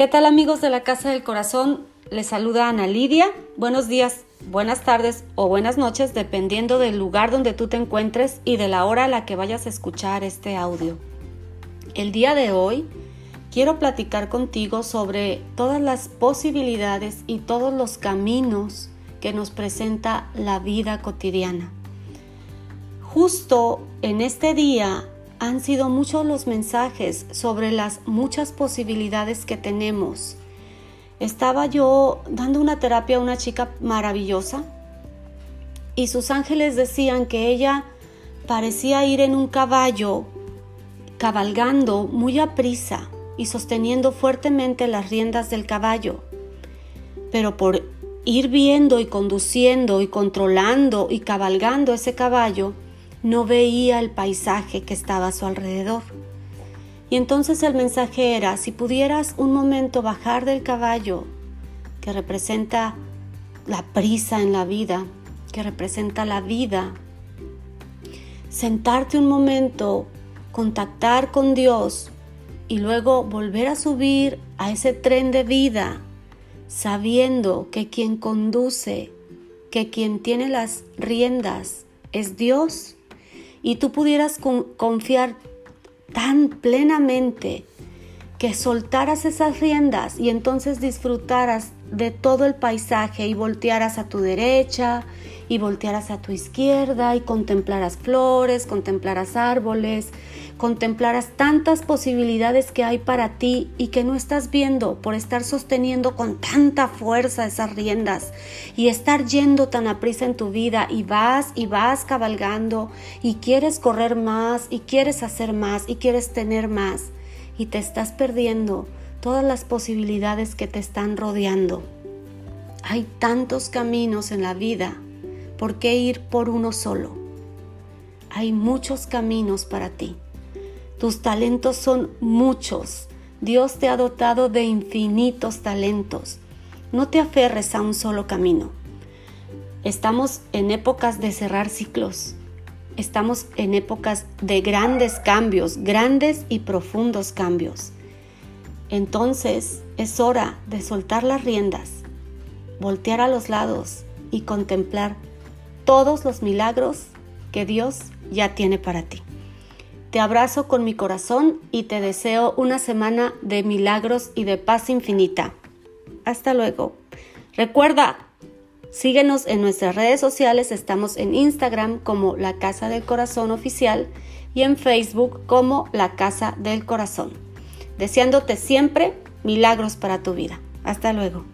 ¿Qué tal amigos de la Casa del Corazón? Les saluda Ana Lidia. Buenos días, buenas tardes o buenas noches, dependiendo del lugar donde tú te encuentres y de la hora a la que vayas a escuchar este audio. El día de hoy quiero platicar contigo sobre todas las posibilidades y todos los caminos que nos presenta la vida cotidiana. Justo en este día han sido muchos los mensajes sobre las muchas posibilidades que tenemos. Estaba yo dando una terapia a una chica maravillosa y sus ángeles decían que ella parecía ir en un caballo cabalgando muy a prisa y sosteniendo fuertemente las riendas del caballo. Pero por ir viendo y conduciendo y controlando y cabalgando ese caballo, no veía el paisaje que estaba a su alrededor. Y entonces el mensaje era, si pudieras un momento bajar del caballo, que representa la prisa en la vida, que representa la vida, sentarte un momento, contactar con Dios y luego volver a subir a ese tren de vida, sabiendo que quien conduce, que quien tiene las riendas es Dios y tú pudieras confiar tan plenamente que soltaras esas riendas y entonces disfrutaras de todo el paisaje y voltearas a tu derecha y voltearas a tu izquierda y contemplaras flores, contemplaras árboles, contemplaras tantas posibilidades que hay para ti y que no estás viendo por estar sosteniendo con tanta fuerza esas riendas y estar yendo tan a prisa en tu vida y vas y vas cabalgando y quieres correr más y quieres hacer más y quieres tener más y te estás perdiendo todas las posibilidades que te están rodeando. Hay tantos caminos en la vida, ¿por qué ir por uno solo? Hay muchos caminos para ti. Tus talentos son muchos. Dios te ha dotado de infinitos talentos. No te aferres a un solo camino. Estamos en épocas de cerrar ciclos. Estamos en épocas de grandes cambios, grandes y profundos cambios. Entonces es hora de soltar las riendas, voltear a los lados y contemplar todos los milagros que Dios ya tiene para ti. Te abrazo con mi corazón y te deseo una semana de milagros y de paz infinita. Hasta luego. Recuerda, síguenos en nuestras redes sociales. Estamos en Instagram como La Casa del Corazón Oficial y en Facebook como La Casa del Corazón. Deseándote siempre milagros para tu vida. Hasta luego.